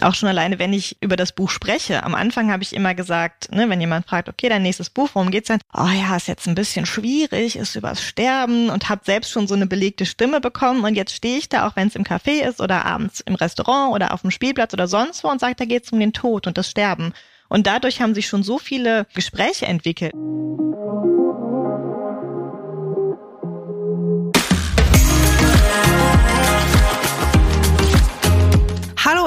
Auch schon alleine, wenn ich über das Buch spreche. Am Anfang habe ich immer gesagt, ne, wenn jemand fragt, okay, dein nächstes Buch, worum geht's denn? Oh ja, ist jetzt ein bisschen schwierig, ist übers Sterben und habe selbst schon so eine belegte Stimme bekommen und jetzt stehe ich da, auch wenn es im Café ist oder abends im Restaurant oder auf dem Spielplatz oder sonst wo und sage, da geht's um den Tod und das Sterben. Und dadurch haben sich schon so viele Gespräche entwickelt.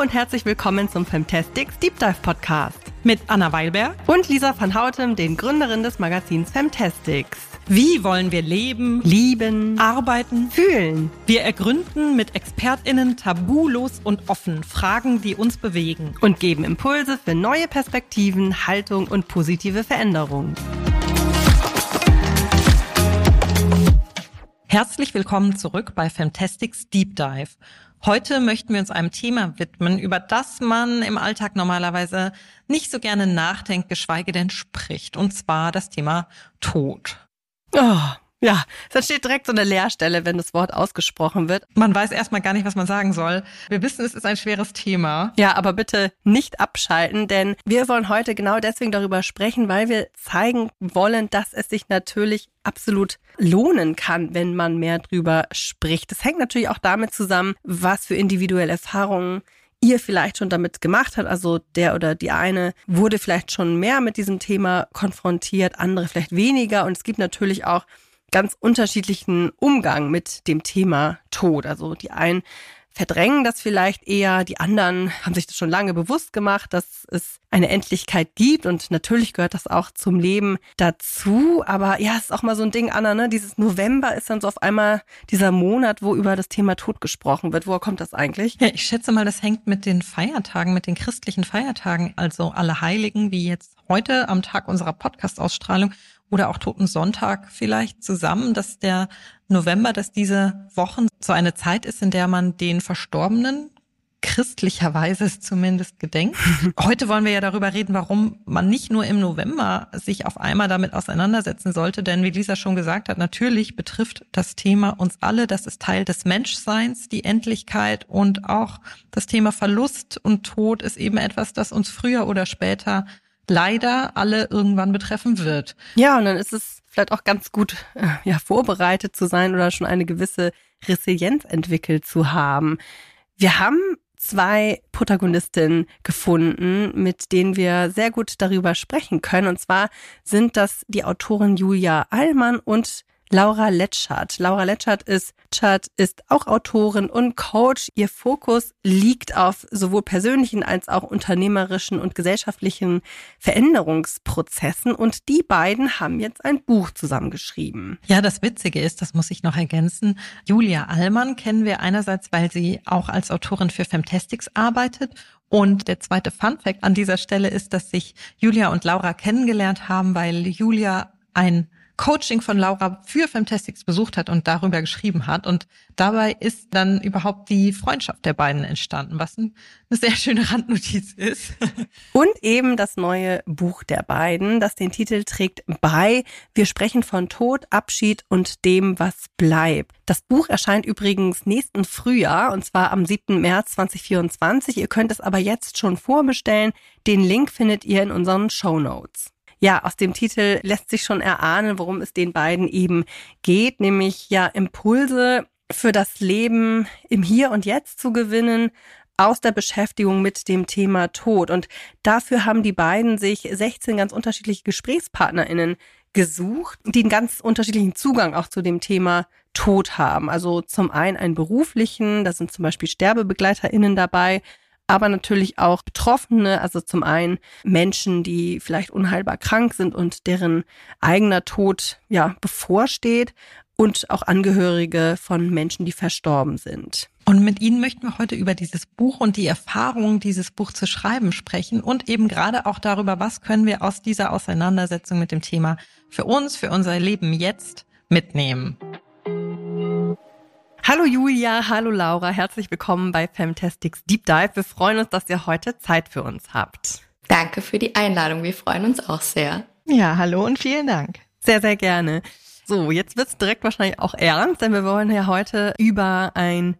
Und herzlich willkommen zum Femtastics Deep Dive Podcast mit Anna Weilberg und Lisa van Houten, den Gründerin des Magazins Femtastics. Wie wollen wir leben, lieben, arbeiten, fühlen? Wir ergründen mit ExpertInnen tabulos und offen Fragen, die uns bewegen und geben Impulse für neue Perspektiven, Haltung und positive Veränderungen. Herzlich willkommen zurück bei Fantastics Deep Dive. Heute möchten wir uns einem Thema widmen, über das man im Alltag normalerweise nicht so gerne nachdenkt, geschweige denn spricht, und zwar das Thema Tod. Oh, ja, es entsteht direkt so eine Leerstelle, wenn das Wort ausgesprochen wird. Man weiß erstmal gar nicht, was man sagen soll. Wir wissen, es ist ein schweres Thema. Ja, aber bitte nicht abschalten, denn wir wollen heute genau deswegen darüber sprechen, weil wir zeigen wollen, dass es sich natürlich absolut lohnen kann, wenn man mehr drüber spricht. Das hängt natürlich auch damit zusammen, was für individuelle Erfahrungen ihr vielleicht schon damit gemacht habt. Also der oder die eine wurde vielleicht schon mehr mit diesem Thema konfrontiert, andere vielleicht weniger. Und es gibt natürlich auch ganz unterschiedlichen Umgang mit dem Thema Tod. Also die einen verdrängen das vielleicht eher, die anderen haben sich das schon lange bewusst gemacht, dass es eine Endlichkeit gibt und natürlich gehört das auch zum Leben dazu. Aber ja, es ist auch mal so ein Ding, Anna, ne? Dieses November ist dann so auf einmal dieser Monat, wo über das Thema Tod gesprochen wird. Woher kommt das eigentlich? Ja, ich schätze mal, das hängt mit den Feiertagen, mit den christlichen Feiertagen, also alle Heiligen, wie jetzt heute am Tag unserer Podcast-Ausstrahlung oder auch Toten Sonntag vielleicht zusammen, dass der November, dass diese Wochen so eine Zeit ist, in der man den Verstorbenen christlicherweise zumindest gedenkt. Heute wollen wir ja darüber reden, warum man nicht nur im November sich auf einmal damit auseinandersetzen sollte, denn wie Lisa schon gesagt hat, natürlich betrifft das Thema uns alle. Das ist Teil des Menschseins, die Endlichkeit und auch das Thema Verlust und Tod ist eben etwas, das uns früher oder später leider alle irgendwann betreffen wird. Ja, und dann ist es vielleicht auch ganz gut, äh, ja, vorbereitet zu sein oder schon eine gewisse Resilienz entwickelt zu haben. Wir haben zwei Protagonistinnen gefunden, mit denen wir sehr gut darüber sprechen können. Und zwar sind das die Autorin Julia Allmann und Laura Letschert. Laura Letschert ist, Letschert ist auch Autorin und Coach. Ihr Fokus liegt auf sowohl persönlichen als auch unternehmerischen und gesellschaftlichen Veränderungsprozessen. Und die beiden haben jetzt ein Buch zusammengeschrieben. Ja, das Witzige ist, das muss ich noch ergänzen. Julia Allmann kennen wir einerseits, weil sie auch als Autorin für Femtastics arbeitet und der zweite Fun Fact an dieser Stelle ist, dass sich Julia und Laura kennengelernt haben, weil Julia ein Coaching von Laura für Fantastics besucht hat und darüber geschrieben hat. Und dabei ist dann überhaupt die Freundschaft der beiden entstanden, was eine sehr schöne Randnotiz ist. Und eben das neue Buch der beiden, das den Titel trägt bei Wir sprechen von Tod, Abschied und dem, was bleibt. Das Buch erscheint übrigens nächsten Frühjahr und zwar am 7. März 2024. Ihr könnt es aber jetzt schon vorbestellen. Den Link findet ihr in unseren Show Notes. Ja, aus dem Titel lässt sich schon erahnen, worum es den beiden eben geht, nämlich ja Impulse für das Leben im Hier und Jetzt zu gewinnen, aus der Beschäftigung mit dem Thema Tod. Und dafür haben die beiden sich 16 ganz unterschiedliche GesprächspartnerInnen gesucht, die einen ganz unterschiedlichen Zugang auch zu dem Thema Tod haben. Also zum einen einen beruflichen, da sind zum Beispiel SterbebegleiterInnen dabei, aber natürlich auch Betroffene, also zum einen Menschen, die vielleicht unheilbar krank sind und deren eigener Tod ja bevorsteht und auch Angehörige von Menschen, die verstorben sind. Und mit Ihnen möchten wir heute über dieses Buch und die Erfahrungen, dieses Buch zu schreiben sprechen und eben gerade auch darüber, was können wir aus dieser Auseinandersetzung mit dem Thema für uns, für unser Leben jetzt mitnehmen. Hallo Julia, hallo Laura, herzlich willkommen bei Femtastics Deep Dive. Wir freuen uns, dass ihr heute Zeit für uns habt. Danke für die Einladung, wir freuen uns auch sehr. Ja, hallo und vielen Dank. Sehr, sehr gerne. So, jetzt wird's direkt wahrscheinlich auch ernst, denn wir wollen ja heute über ein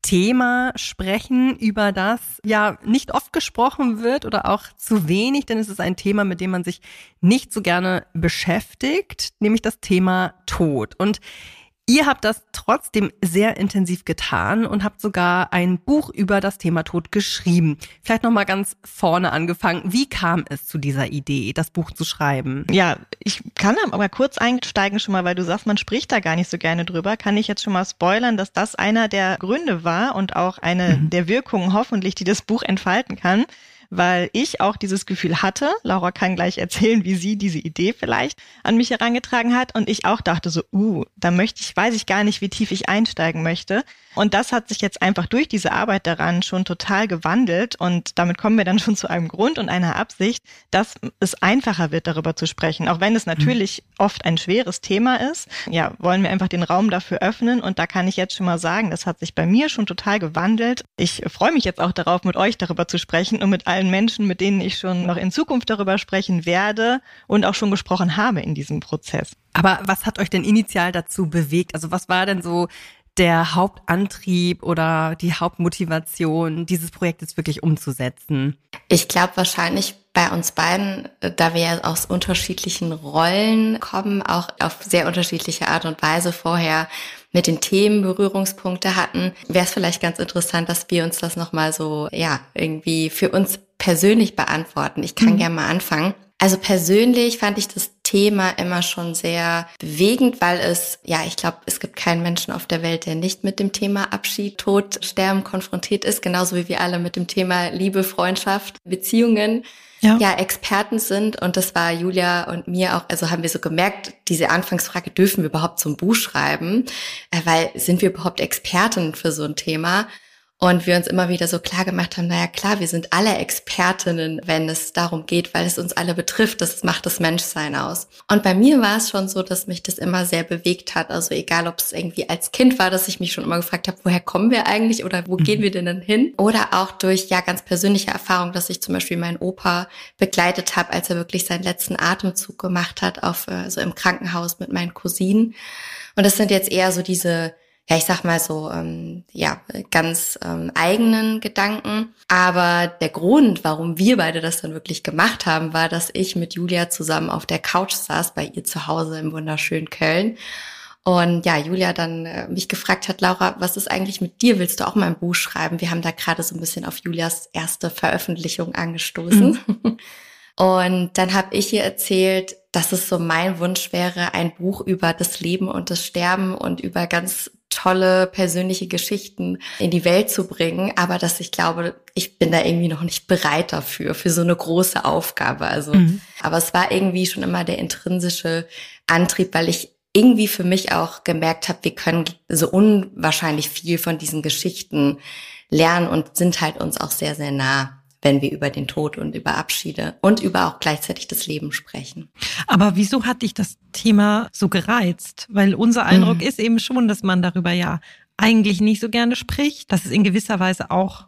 Thema sprechen, über das ja nicht oft gesprochen wird oder auch zu wenig, denn es ist ein Thema, mit dem man sich nicht so gerne beschäftigt, nämlich das Thema Tod. Und Ihr habt das trotzdem sehr intensiv getan und habt sogar ein Buch über das Thema Tod geschrieben. Vielleicht noch mal ganz vorne angefangen. Wie kam es zu dieser Idee, das Buch zu schreiben? Ja, ich kann aber kurz einsteigen schon mal, weil du sagst, man spricht da gar nicht so gerne drüber. Kann ich jetzt schon mal spoilern, dass das einer der Gründe war und auch eine mhm. der Wirkungen hoffentlich, die das Buch entfalten kann weil ich auch dieses Gefühl hatte. Laura kann gleich erzählen, wie sie diese Idee vielleicht an mich herangetragen hat und ich auch dachte so, uh, da möchte ich, weiß ich gar nicht, wie tief ich einsteigen möchte. Und das hat sich jetzt einfach durch diese Arbeit daran schon total gewandelt und damit kommen wir dann schon zu einem Grund und einer Absicht, dass es einfacher wird, darüber zu sprechen. Auch wenn es natürlich oft ein schweres Thema ist, ja, wollen wir einfach den Raum dafür öffnen und da kann ich jetzt schon mal sagen, das hat sich bei mir schon total gewandelt. Ich freue mich jetzt auch darauf, mit euch darüber zu sprechen und mit allen Menschen, mit denen ich schon noch in Zukunft darüber sprechen werde und auch schon gesprochen habe in diesem Prozess. Aber was hat euch denn initial dazu bewegt? Also was war denn so der Hauptantrieb oder die Hauptmotivation, dieses Projekt jetzt wirklich umzusetzen? Ich glaube wahrscheinlich bei uns beiden, äh, da wir ja aus unterschiedlichen Rollen kommen, auch auf sehr unterschiedliche Art und Weise vorher mit den Themen Berührungspunkte hatten, wäre es vielleicht ganz interessant, dass wir uns das nochmal so, ja, irgendwie für uns persönlich beantworten. Ich kann mhm. gerne mal anfangen. Also persönlich fand ich das Thema immer schon sehr bewegend, weil es, ja, ich glaube, es gibt keinen Menschen auf der Welt, der nicht mit dem Thema Abschied, Tod, Sterben konfrontiert ist, genauso wie wir alle mit dem Thema Liebe, Freundschaft, Beziehungen. Ja. ja, Experten sind und das war Julia und mir auch, also haben wir so gemerkt, diese Anfangsfrage, dürfen wir überhaupt so ein Buch schreiben, äh, weil sind wir überhaupt Experten für so ein Thema? Und wir uns immer wieder so klar gemacht haben, naja klar, wir sind alle Expertinnen, wenn es darum geht, weil es uns alle betrifft. Das macht das Menschsein aus. Und bei mir war es schon so, dass mich das immer sehr bewegt hat. Also egal, ob es irgendwie als Kind war, dass ich mich schon immer gefragt habe, woher kommen wir eigentlich oder wo mhm. gehen wir denn dann hin? Oder auch durch ja ganz persönliche Erfahrung, dass ich zum Beispiel meinen Opa begleitet habe, als er wirklich seinen letzten Atemzug gemacht hat, auf äh, so im Krankenhaus mit meinen Cousinen. Und das sind jetzt eher so diese ja, ich sag mal so, ähm, ja, ganz ähm, eigenen Gedanken. Aber der Grund, warum wir beide das dann wirklich gemacht haben, war, dass ich mit Julia zusammen auf der Couch saß bei ihr zu Hause im wunderschönen Köln. Und ja, Julia dann äh, mich gefragt hat, Laura, was ist eigentlich mit dir? Willst du auch mal ein Buch schreiben? Wir haben da gerade so ein bisschen auf Julias erste Veröffentlichung angestoßen. Mhm. Und dann habe ich ihr erzählt, dass es so mein Wunsch wäre, ein Buch über das Leben und das Sterben und über ganz tolle persönliche Geschichten in die Welt zu bringen, aber dass ich glaube, ich bin da irgendwie noch nicht bereit dafür, für so eine große Aufgabe. Also, mhm. aber es war irgendwie schon immer der intrinsische Antrieb, weil ich irgendwie für mich auch gemerkt habe, wir können so unwahrscheinlich viel von diesen Geschichten lernen und sind halt uns auch sehr, sehr nah wenn wir über den Tod und über Abschiede und über auch gleichzeitig das Leben sprechen. Aber wieso hat dich das Thema so gereizt? Weil unser Eindruck mhm. ist eben schon, dass man darüber ja eigentlich nicht so gerne spricht, dass es in gewisser Weise auch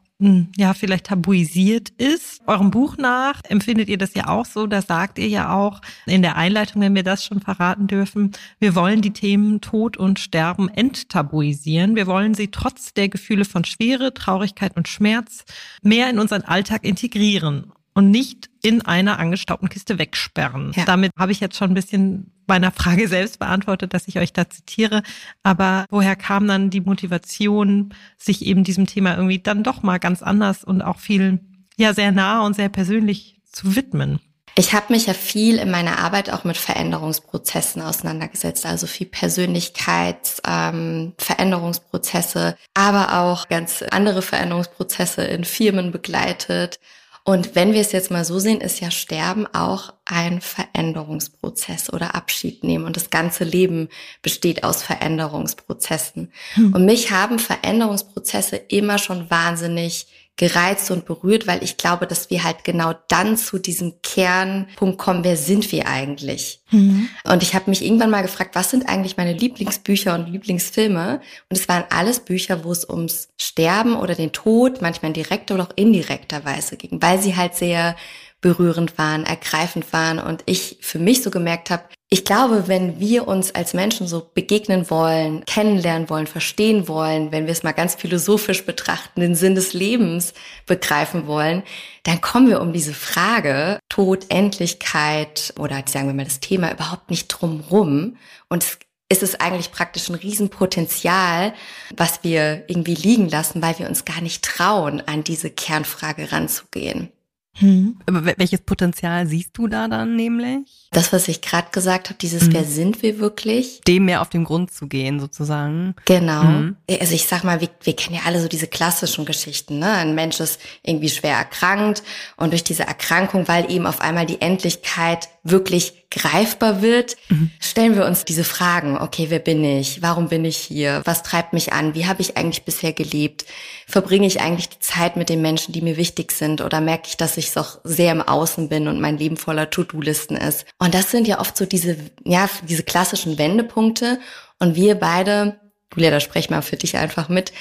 ja, vielleicht tabuisiert ist. Eurem Buch nach empfindet ihr das ja auch so. Da sagt ihr ja auch in der Einleitung, wenn wir das schon verraten dürfen, wir wollen die Themen Tod und Sterben enttabuisieren. Wir wollen sie trotz der Gefühle von Schwere, Traurigkeit und Schmerz mehr in unseren Alltag integrieren und nicht in einer angestaubten Kiste wegsperren. Ja. Damit habe ich jetzt schon ein bisschen meiner Frage selbst beantwortet, dass ich euch da zitiere. Aber woher kam dann die Motivation, sich eben diesem Thema irgendwie dann doch mal ganz anders und auch viel, ja, sehr nah und sehr persönlich zu widmen? Ich habe mich ja viel in meiner Arbeit auch mit Veränderungsprozessen auseinandergesetzt, also viel Persönlichkeitsveränderungsprozesse, ähm, aber auch ganz andere Veränderungsprozesse in Firmen begleitet und wenn wir es jetzt mal so sehen, ist ja Sterben auch ein Veränderungsprozess oder Abschied nehmen. Und das ganze Leben besteht aus Veränderungsprozessen. Hm. Und mich haben Veränderungsprozesse immer schon wahnsinnig gereizt und berührt, weil ich glaube, dass wir halt genau dann zu diesem Kernpunkt kommen, wer sind wir eigentlich? Mhm. Und ich habe mich irgendwann mal gefragt, was sind eigentlich meine Lieblingsbücher und Lieblingsfilme? Und es waren alles Bücher, wo es ums Sterben oder den Tod, manchmal in direkter oder auch indirekter Weise ging, weil sie halt sehr berührend waren, ergreifend waren und ich für mich so gemerkt habe, Ich glaube, wenn wir uns als Menschen so begegnen wollen, kennenlernen wollen, verstehen wollen, wenn wir es mal ganz philosophisch betrachten, den Sinn des Lebens begreifen wollen, dann kommen wir um diese Frage Tod, Endlichkeit oder sagen wir mal das Thema überhaupt nicht drumrum. Und es ist es eigentlich praktisch ein Riesenpotenzial, was wir irgendwie liegen lassen, weil wir uns gar nicht trauen, an diese Kernfrage ranzugehen. Hm. Welches Potenzial siehst du da dann nämlich? Das, was ich gerade gesagt habe, dieses hm. Wer sind wir wirklich? Dem mehr auf den Grund zu gehen, sozusagen. Genau. Hm. Also ich sag mal, wir, wir kennen ja alle so diese klassischen Geschichten. Ne? Ein Mensch ist irgendwie schwer erkrankt und durch diese Erkrankung, weil eben auf einmal die Endlichkeit wirklich greifbar wird, mhm. stellen wir uns diese Fragen. Okay, wer bin ich? Warum bin ich hier? Was treibt mich an? Wie habe ich eigentlich bisher gelebt? Verbringe ich eigentlich die Zeit mit den Menschen, die mir wichtig sind? Oder merke ich, dass ich doch sehr im Außen bin und mein Leben voller To-Do-Listen ist? Und das sind ja oft so diese, ja, diese klassischen Wendepunkte. Und wir beide, Julia, da sprech mal für dich einfach mit.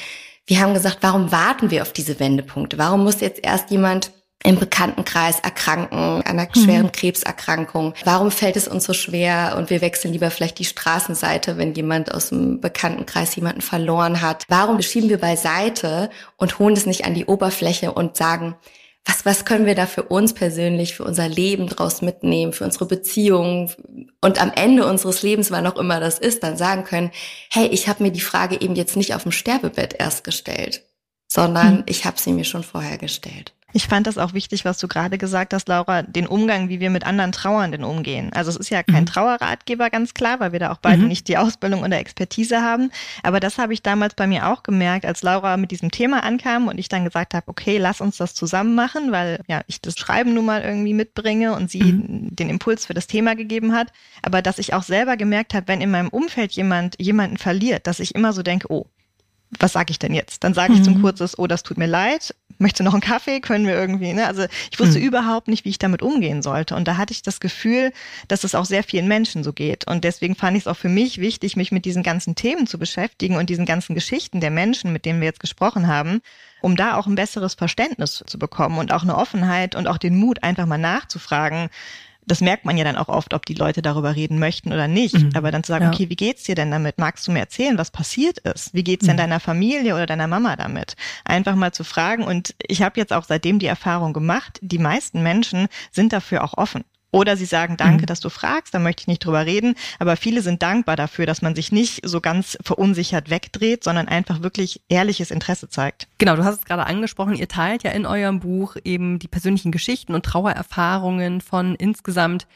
Wir haben gesagt, warum warten wir auf diese Wendepunkte? Warum muss jetzt erst jemand im Bekanntenkreis erkranken, einer mhm. schweren Krebserkrankung. Warum fällt es uns so schwer und wir wechseln lieber vielleicht die Straßenseite, wenn jemand aus dem Bekanntenkreis jemanden verloren hat? Warum schieben wir beiseite und holen es nicht an die Oberfläche und sagen, was, was können wir da für uns persönlich, für unser Leben draus mitnehmen, für unsere Beziehungen und am Ende unseres Lebens, wann auch immer das ist, dann sagen können, hey, ich habe mir die Frage eben jetzt nicht auf dem Sterbebett erst gestellt, sondern hm. ich habe sie mir schon vorher gestellt. Ich fand das auch wichtig, was du gerade gesagt hast, Laura, den Umgang, wie wir mit anderen Trauernden umgehen. Also es ist ja kein mhm. Trauerratgeber, ganz klar, weil wir da auch beide mhm. nicht die Ausbildung oder Expertise haben. Aber das habe ich damals bei mir auch gemerkt, als Laura mit diesem Thema ankam und ich dann gesagt habe, okay, lass uns das zusammen machen, weil ja ich das Schreiben nun mal irgendwie mitbringe und sie mhm. den Impuls für das Thema gegeben hat. Aber dass ich auch selber gemerkt habe, wenn in meinem Umfeld jemand jemanden verliert, dass ich immer so denke, oh, was sage ich denn jetzt? Dann sage ich zum mhm. Kurzes, oh, das tut mir leid, möchte noch einen Kaffee, können wir irgendwie, ne? Also ich wusste mhm. überhaupt nicht, wie ich damit umgehen sollte. Und da hatte ich das Gefühl, dass es auch sehr vielen Menschen so geht. Und deswegen fand ich es auch für mich wichtig, mich mit diesen ganzen Themen zu beschäftigen und diesen ganzen Geschichten der Menschen, mit denen wir jetzt gesprochen haben, um da auch ein besseres Verständnis zu bekommen und auch eine Offenheit und auch den Mut, einfach mal nachzufragen, das merkt man ja dann auch oft, ob die Leute darüber reden möchten oder nicht. Mhm. Aber dann zu sagen, ja. okay, wie geht's dir denn damit? Magst du mir erzählen, was passiert ist? Wie geht's denn mhm. deiner Familie oder deiner Mama damit? Einfach mal zu fragen. Und ich habe jetzt auch seitdem die Erfahrung gemacht, die meisten Menschen sind dafür auch offen. Oder sie sagen, danke, mhm. dass du fragst, da möchte ich nicht drüber reden. Aber viele sind dankbar dafür, dass man sich nicht so ganz verunsichert wegdreht, sondern einfach wirklich ehrliches Interesse zeigt. Genau, du hast es gerade angesprochen, ihr teilt ja in eurem Buch eben die persönlichen Geschichten und Trauererfahrungen von insgesamt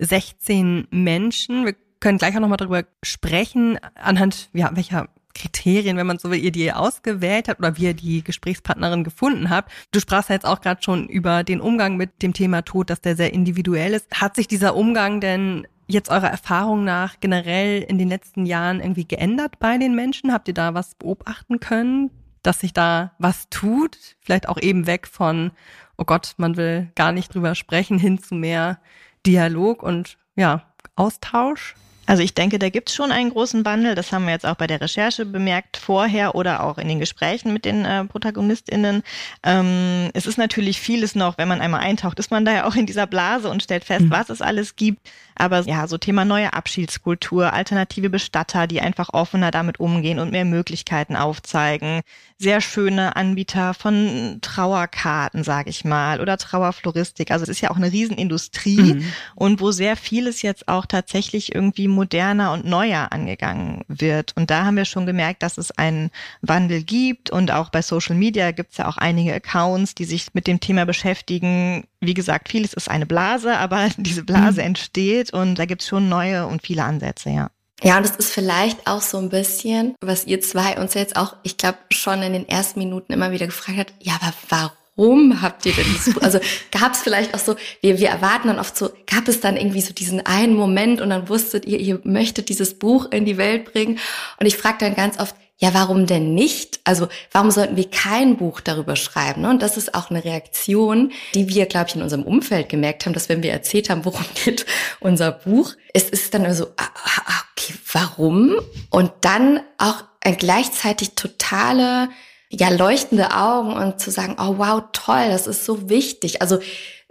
16 Menschen. Wir können gleich auch nochmal darüber sprechen, anhand ja, welcher Kriterien, wenn man so will, ihr die ausgewählt habt oder wie ihr die Gesprächspartnerin gefunden habt. Du sprachst ja jetzt auch gerade schon über den Umgang mit dem Thema Tod, dass der sehr individuell ist. Hat sich dieser Umgang denn jetzt eurer Erfahrung nach generell in den letzten Jahren irgendwie geändert bei den Menschen? Habt ihr da was beobachten können, dass sich da was tut? Vielleicht auch eben weg von, oh Gott, man will gar nicht drüber sprechen, hin zu mehr Dialog und ja, Austausch? Also ich denke, da gibt es schon einen großen Wandel. Das haben wir jetzt auch bei der Recherche bemerkt, vorher oder auch in den Gesprächen mit den äh, ProtagonistInnen. Ähm, es ist natürlich vieles noch, wenn man einmal eintaucht, ist man da ja auch in dieser Blase und stellt fest, mhm. was es alles gibt. Aber ja, so Thema neue Abschiedskultur, alternative Bestatter, die einfach offener damit umgehen und mehr Möglichkeiten aufzeigen. Sehr schöne Anbieter von Trauerkarten, sage ich mal, oder Trauerfloristik. Also es ist ja auch eine Riesenindustrie mhm. und wo sehr vieles jetzt auch tatsächlich irgendwie moderner und neuer angegangen wird. Und da haben wir schon gemerkt, dass es einen Wandel gibt und auch bei Social Media gibt es ja auch einige Accounts, die sich mit dem Thema beschäftigen. Wie gesagt, vieles ist eine Blase, aber diese Blase mhm. entsteht und da gibt es schon neue und viele Ansätze, ja. Ja, und das ist vielleicht auch so ein bisschen, was ihr zwei uns jetzt auch, ich glaube, schon in den ersten Minuten immer wieder gefragt habt, ja, aber warum? warum habt ihr denn das Buch? Also gab es vielleicht auch so, wir, wir erwarten dann oft so, gab es dann irgendwie so diesen einen Moment und dann wusstet ihr, ihr möchtet dieses Buch in die Welt bringen. Und ich frage dann ganz oft, ja, warum denn nicht? Also warum sollten wir kein Buch darüber schreiben? Und das ist auch eine Reaktion, die wir, glaube ich, in unserem Umfeld gemerkt haben, dass wenn wir erzählt haben, worum geht unser Buch, es ist dann so, ah, ah, ah, okay, warum? Und dann auch ein gleichzeitig totale ja, leuchtende Augen und zu sagen, oh wow, toll, das ist so wichtig. Also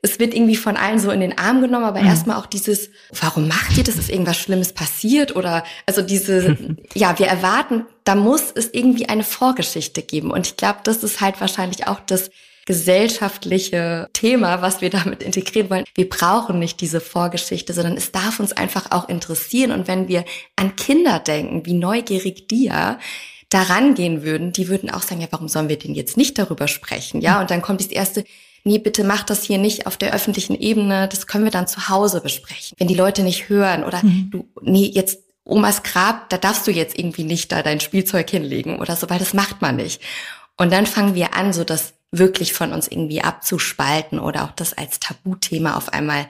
es wird irgendwie von allen so in den Arm genommen, aber mhm. erstmal auch dieses, warum macht ihr das? Ist irgendwas Schlimmes passiert? Oder also diese, ja, wir erwarten, da muss es irgendwie eine Vorgeschichte geben. Und ich glaube, das ist halt wahrscheinlich auch das gesellschaftliche Thema, was wir damit integrieren wollen. Wir brauchen nicht diese Vorgeschichte, sondern es darf uns einfach auch interessieren. Und wenn wir an Kinder denken, wie neugierig die ja daran gehen würden, die würden auch sagen, ja, warum sollen wir denn jetzt nicht darüber sprechen? Ja, und dann kommt das erste, nee, bitte mach das hier nicht auf der öffentlichen Ebene, das können wir dann zu Hause besprechen. Wenn die Leute nicht hören oder mhm. du, nee, jetzt Omas Grab, da darfst du jetzt irgendwie nicht da dein Spielzeug hinlegen oder so, weil das macht man nicht. Und dann fangen wir an, so das wirklich von uns irgendwie abzuspalten oder auch das als Tabuthema auf einmal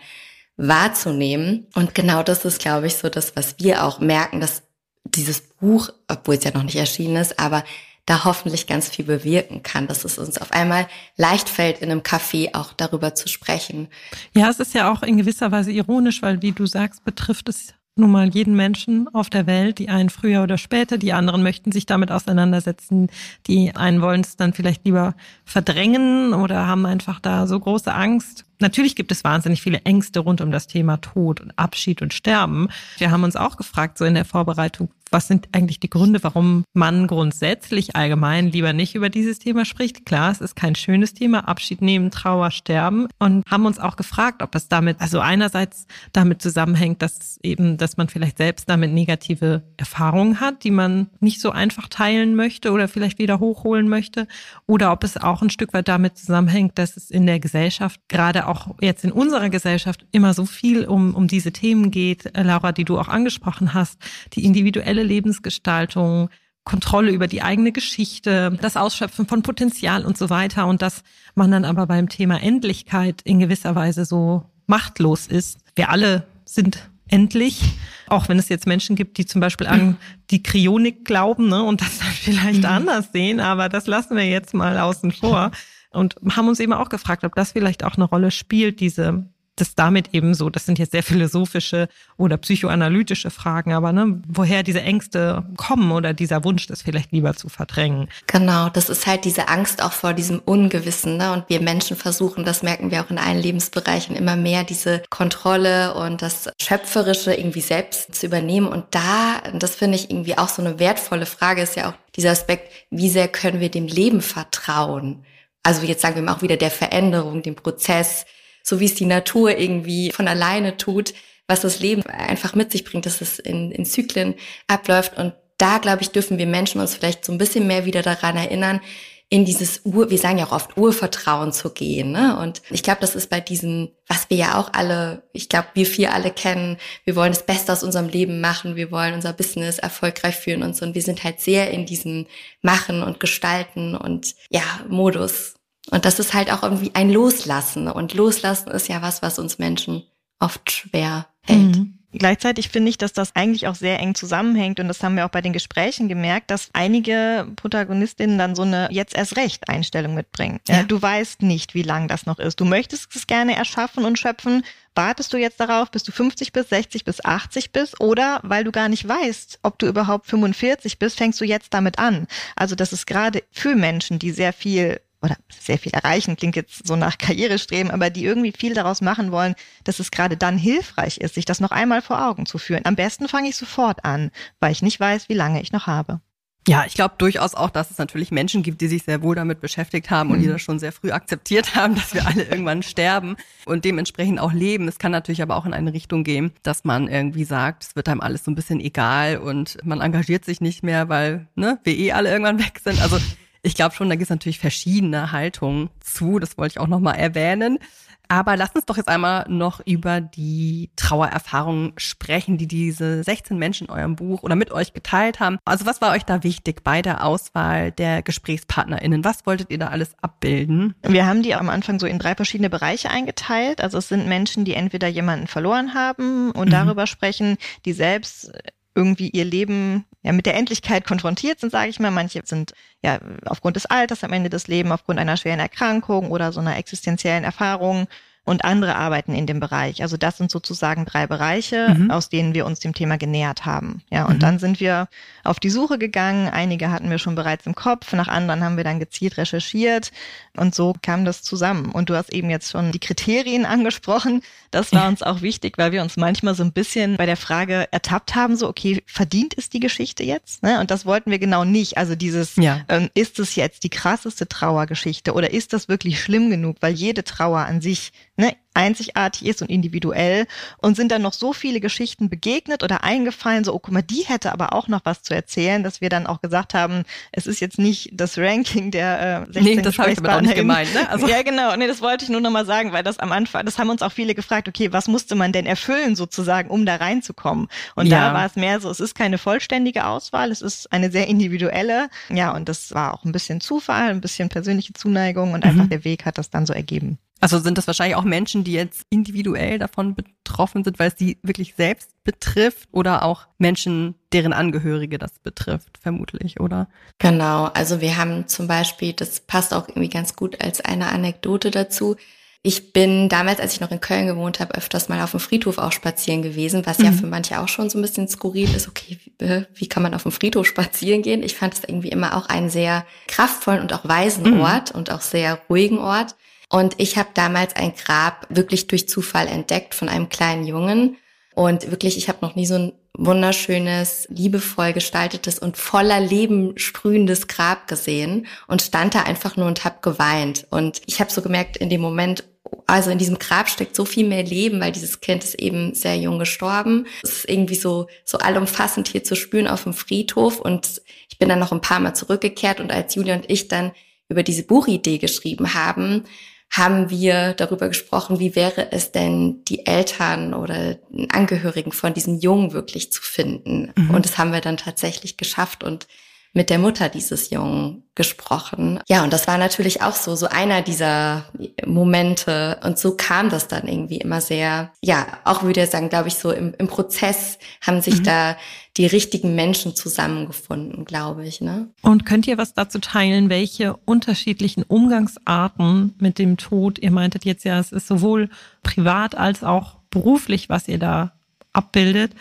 wahrzunehmen. Und genau das ist, glaube ich, so das, was wir auch merken, dass dieses Buch, obwohl es ja noch nicht erschienen ist, aber da hoffentlich ganz viel bewirken kann, dass es uns auf einmal leicht fällt, in einem Café auch darüber zu sprechen. Ja, es ist ja auch in gewisser Weise ironisch, weil wie du sagst, betrifft es nun mal jeden Menschen auf der Welt, die einen früher oder später, die anderen möchten sich damit auseinandersetzen, die einen wollen es dann vielleicht lieber verdrängen oder haben einfach da so große Angst. Natürlich gibt es wahnsinnig viele Ängste rund um das Thema Tod und Abschied und Sterben. Wir haben uns auch gefragt, so in der Vorbereitung, was sind eigentlich die Gründe, warum man grundsätzlich allgemein lieber nicht über dieses Thema spricht? Klar, es ist kein schönes Thema, Abschied nehmen, Trauer, Sterben. Und haben uns auch gefragt, ob das damit, also einerseits damit zusammenhängt, dass eben, dass man vielleicht selbst damit negative Erfahrungen hat, die man nicht so einfach teilen möchte oder vielleicht wieder hochholen möchte. Oder ob es auch ein Stück weit damit zusammenhängt, dass es in der Gesellschaft, gerade auch jetzt in unserer Gesellschaft, immer so viel um, um diese Themen geht, Laura, die du auch angesprochen hast, die individuelle individuelle Lebensgestaltung, Kontrolle über die eigene Geschichte, das Ausschöpfen von Potenzial und so weiter. Und dass man dann aber beim Thema Endlichkeit in gewisser Weise so machtlos ist. Wir alle sind endlich, auch wenn es jetzt Menschen gibt, die zum Beispiel an die Kryonik glauben ne, und das dann vielleicht mhm. anders sehen, aber das lassen wir jetzt mal außen vor. Und haben uns eben auch gefragt, ob das vielleicht auch eine Rolle spielt, diese das damit eben so, das sind jetzt sehr philosophische oder psychoanalytische Fragen, aber ne, woher diese Ängste kommen oder dieser Wunsch, das vielleicht lieber zu verdrängen. Genau, das ist halt diese Angst auch vor diesem Ungewissen. Ne? Und wir Menschen versuchen, das merken wir auch in allen Lebensbereichen, immer mehr diese Kontrolle und das Schöpferische irgendwie selbst zu übernehmen. Und da, das finde ich irgendwie auch so eine wertvolle Frage, ist ja auch dieser Aspekt, wie sehr können wir dem Leben vertrauen? Also jetzt sagen wir mal auch wieder der Veränderung, dem Prozess, so wie es die Natur irgendwie von alleine tut, was das Leben einfach mit sich bringt, dass es in, in Zyklen abläuft. Und da, glaube ich, dürfen wir Menschen uns vielleicht so ein bisschen mehr wieder daran erinnern, in dieses Ur, wir sagen ja auch oft Urvertrauen zu gehen. Ne? Und ich glaube, das ist bei diesen, was wir ja auch alle, ich glaube, wir vier alle kennen, wir wollen das Beste aus unserem Leben machen, wir wollen unser Business erfolgreich führen und so. Und wir sind halt sehr in diesem Machen und Gestalten und ja, Modus. Und das ist halt auch irgendwie ein Loslassen. Und Loslassen ist ja was, was uns Menschen oft schwer fällt. Mhm. Gleichzeitig finde ich, dass das eigentlich auch sehr eng zusammenhängt und das haben wir auch bei den Gesprächen gemerkt, dass einige Protagonistinnen dann so eine jetzt erst recht Einstellung mitbringen. Ja. Du weißt nicht, wie lang das noch ist. Du möchtest es gerne erschaffen und schöpfen. Wartest du jetzt darauf, bis du 50 bis 60 bis 80 bist oder weil du gar nicht weißt, ob du überhaupt 45 bist, fängst du jetzt damit an. Also das ist gerade für Menschen, die sehr viel oder sehr viel erreichen, klingt jetzt so nach Karrierestreben, aber die irgendwie viel daraus machen wollen, dass es gerade dann hilfreich ist, sich das noch einmal vor Augen zu führen. Am besten fange ich sofort an, weil ich nicht weiß, wie lange ich noch habe. Ja, ich glaube durchaus auch, dass es natürlich Menschen gibt, die sich sehr wohl damit beschäftigt haben und die mhm. das schon sehr früh akzeptiert haben, dass wir alle irgendwann sterben und dementsprechend auch leben. Es kann natürlich aber auch in eine Richtung gehen, dass man irgendwie sagt, es wird einem alles so ein bisschen egal und man engagiert sich nicht mehr, weil ne, wir eh alle irgendwann weg sind. Also ich glaube schon, da gibt es natürlich verschiedene Haltungen zu. Das wollte ich auch nochmal erwähnen. Aber lass uns doch jetzt einmal noch über die Trauererfahrungen sprechen, die diese 16 Menschen in eurem Buch oder mit euch geteilt haben. Also was war euch da wichtig bei der Auswahl der GesprächspartnerInnen? Was wolltet ihr da alles abbilden? Wir haben die am Anfang so in drei verschiedene Bereiche eingeteilt. Also es sind Menschen, die entweder jemanden verloren haben und mhm. darüber sprechen, die selbst irgendwie ihr Leben ja mit der Endlichkeit konfrontiert sind, sage ich mal. Manche sind ja aufgrund des Alters am Ende des Lebens, aufgrund einer schweren Erkrankung oder so einer existenziellen Erfahrung und andere arbeiten in dem Bereich. Also das sind sozusagen drei Bereiche, mhm. aus denen wir uns dem Thema genähert haben. Ja, und mhm. dann sind wir auf die Suche gegangen. Einige hatten wir schon bereits im Kopf, nach anderen haben wir dann gezielt recherchiert und so kam das zusammen. Und du hast eben jetzt schon die Kriterien angesprochen. Das war uns auch wichtig, weil wir uns manchmal so ein bisschen bei der Frage ertappt haben, so, okay, verdient ist die Geschichte jetzt? Ne? Und das wollten wir genau nicht. Also dieses, ja. ähm, ist es jetzt die krasseste Trauergeschichte oder ist das wirklich schlimm genug? Weil jede Trauer an sich ne, einzigartig ist und individuell und sind dann noch so viele Geschichten begegnet oder eingefallen, so, oh, guck mal, die hätte aber auch noch was zu erzählen, dass wir dann auch gesagt haben, es ist jetzt nicht das Ranking der äh, 16 Nee, das habe ich aber auch nicht gemeint, ne? Also ja, genau. Nee, das wollte ich nur noch mal sagen, weil das am Anfang, das haben uns auch viele gefragt, okay, was musste man denn erfüllen sozusagen, um da reinzukommen? Und ja. da war es mehr so, es ist keine vollständige Auswahl, es ist eine sehr individuelle. Ja, und das war auch ein bisschen Zufall, ein bisschen persönliche Zuneigung und mhm. einfach der Weg hat das dann so ergeben. Also sind das wahrscheinlich auch Menschen, die jetzt individuell davon betroffen sind, weil es sie wirklich selbst betrifft oder auch Menschen, deren Angehörige das betrifft, vermutlich, oder? Genau, also wir haben zum Beispiel, das passt auch irgendwie ganz gut als eine Anekdote dazu. Ich bin damals, als ich noch in Köln gewohnt habe, öfters mal auf dem Friedhof auch spazieren gewesen, was mhm. ja für manche auch schon so ein bisschen skurril ist. Okay, wie, äh, wie kann man auf dem Friedhof spazieren gehen? Ich fand es irgendwie immer auch einen sehr kraftvollen und auch weisen mhm. Ort und auch sehr ruhigen Ort. Und ich habe damals ein Grab wirklich durch Zufall entdeckt von einem kleinen Jungen. Und wirklich, ich habe noch nie so ein wunderschönes, liebevoll gestaltetes und voller Leben sprühendes Grab gesehen und stand da einfach nur und habe geweint. Und ich habe so gemerkt, in dem Moment, also in diesem Grab steckt so viel mehr Leben, weil dieses Kind ist eben sehr jung gestorben. Es ist irgendwie so, so allumfassend hier zu spüren auf dem Friedhof. Und ich bin dann noch ein paar Mal zurückgekehrt und als Julia und ich dann über diese Buchidee geschrieben haben, haben wir darüber gesprochen, wie wäre es denn, die Eltern oder Angehörigen von diesem Jungen wirklich zu finden. Mhm. Und das haben wir dann tatsächlich geschafft und mit der Mutter dieses Jungen gesprochen. Ja, und das war natürlich auch so, so einer dieser Momente. Und so kam das dann irgendwie immer sehr, ja, auch würde ich sagen, glaube ich, so im, im Prozess haben sich mhm. da die richtigen Menschen zusammengefunden, glaube ich. Ne? Und könnt ihr was dazu teilen, welche unterschiedlichen Umgangsarten mit dem Tod, ihr meintet jetzt ja, es ist sowohl privat als auch beruflich, was ihr da abbildet.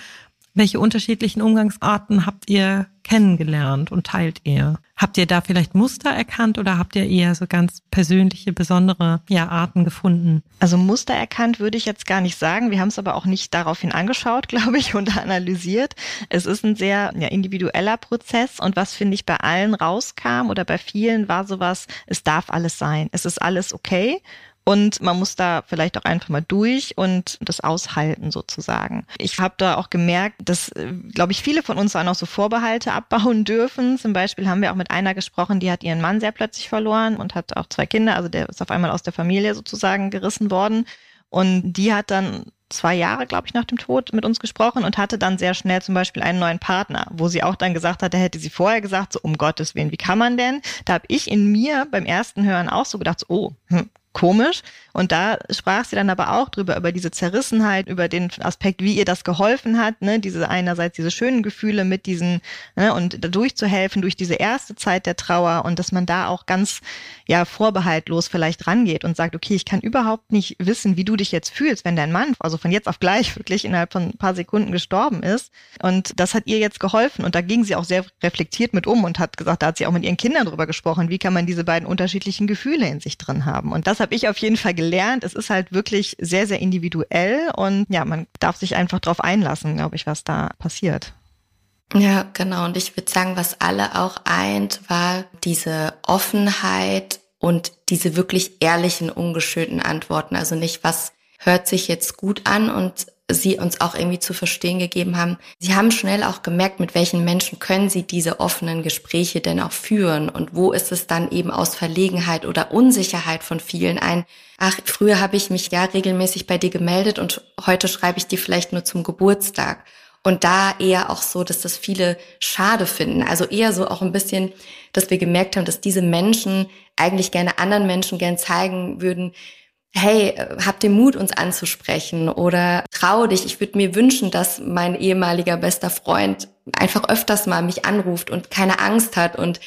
Welche unterschiedlichen Umgangsarten habt ihr kennengelernt und teilt ihr? Habt ihr da vielleicht Muster erkannt oder habt ihr eher so ganz persönliche, besondere ja, Arten gefunden? Also Muster erkannt würde ich jetzt gar nicht sagen. Wir haben es aber auch nicht daraufhin angeschaut, glaube ich, und analysiert. Es ist ein sehr ja, individueller Prozess und was finde ich bei allen rauskam oder bei vielen war sowas, es darf alles sein. Es ist alles okay und man muss da vielleicht auch einfach mal durch und das aushalten sozusagen. Ich habe da auch gemerkt, dass, äh, glaube ich, viele von uns auch noch so Vorbehalte abbauen dürfen. Zum Beispiel haben wir auch mit einer gesprochen, die hat ihren Mann sehr plötzlich verloren und hat auch zwei Kinder. Also der ist auf einmal aus der Familie sozusagen gerissen worden. Und die hat dann zwei Jahre, glaube ich, nach dem Tod mit uns gesprochen und hatte dann sehr schnell zum Beispiel einen neuen Partner, wo sie auch dann gesagt hat, da hätte sie vorher gesagt, so um Gottes Willen, wie kann man denn? Da habe ich in mir beim ersten Hören auch so gedacht, so, oh, hm, komisch. Und da sprach sie dann aber auch drüber, über diese Zerrissenheit, über den Aspekt, wie ihr das geholfen hat, ne, diese einerseits diese schönen Gefühle mit diesen, ne, und da durchzuhelfen durch diese erste Zeit der Trauer und dass man da auch ganz, ja, vorbehaltlos vielleicht rangeht und sagt, okay, ich kann überhaupt nicht wissen, wie du dich jetzt fühlst, wenn dein Mann, also von jetzt auf gleich wirklich innerhalb von ein paar Sekunden gestorben ist. Und das hat ihr jetzt geholfen und da ging sie auch sehr reflektiert mit um und hat gesagt, da hat sie auch mit ihren Kindern drüber gesprochen, wie kann man diese beiden unterschiedlichen Gefühle in sich drin haben. Und das habe ich auf jeden Fall gelernt. Es ist halt wirklich sehr, sehr individuell und ja, man darf sich einfach darauf einlassen, glaube ich, was da passiert. Ja, genau. Und ich würde sagen, was alle auch eint, war diese Offenheit und diese wirklich ehrlichen, ungeschönten Antworten. Also nicht, was hört sich jetzt gut an und sie uns auch irgendwie zu verstehen gegeben haben. Sie haben schnell auch gemerkt, mit welchen Menschen können sie diese offenen Gespräche denn auch führen und wo ist es dann eben aus Verlegenheit oder Unsicherheit von vielen ein, ach, früher habe ich mich ja regelmäßig bei dir gemeldet und heute schreibe ich dir vielleicht nur zum Geburtstag. Und da eher auch so, dass das viele schade finden. Also eher so auch ein bisschen, dass wir gemerkt haben, dass diese Menschen eigentlich gerne anderen Menschen gern zeigen würden, hey, hab den Mut, uns anzusprechen oder trau dich. Ich würde mir wünschen, dass mein ehemaliger bester Freund einfach öfters mal mich anruft und keine Angst hat und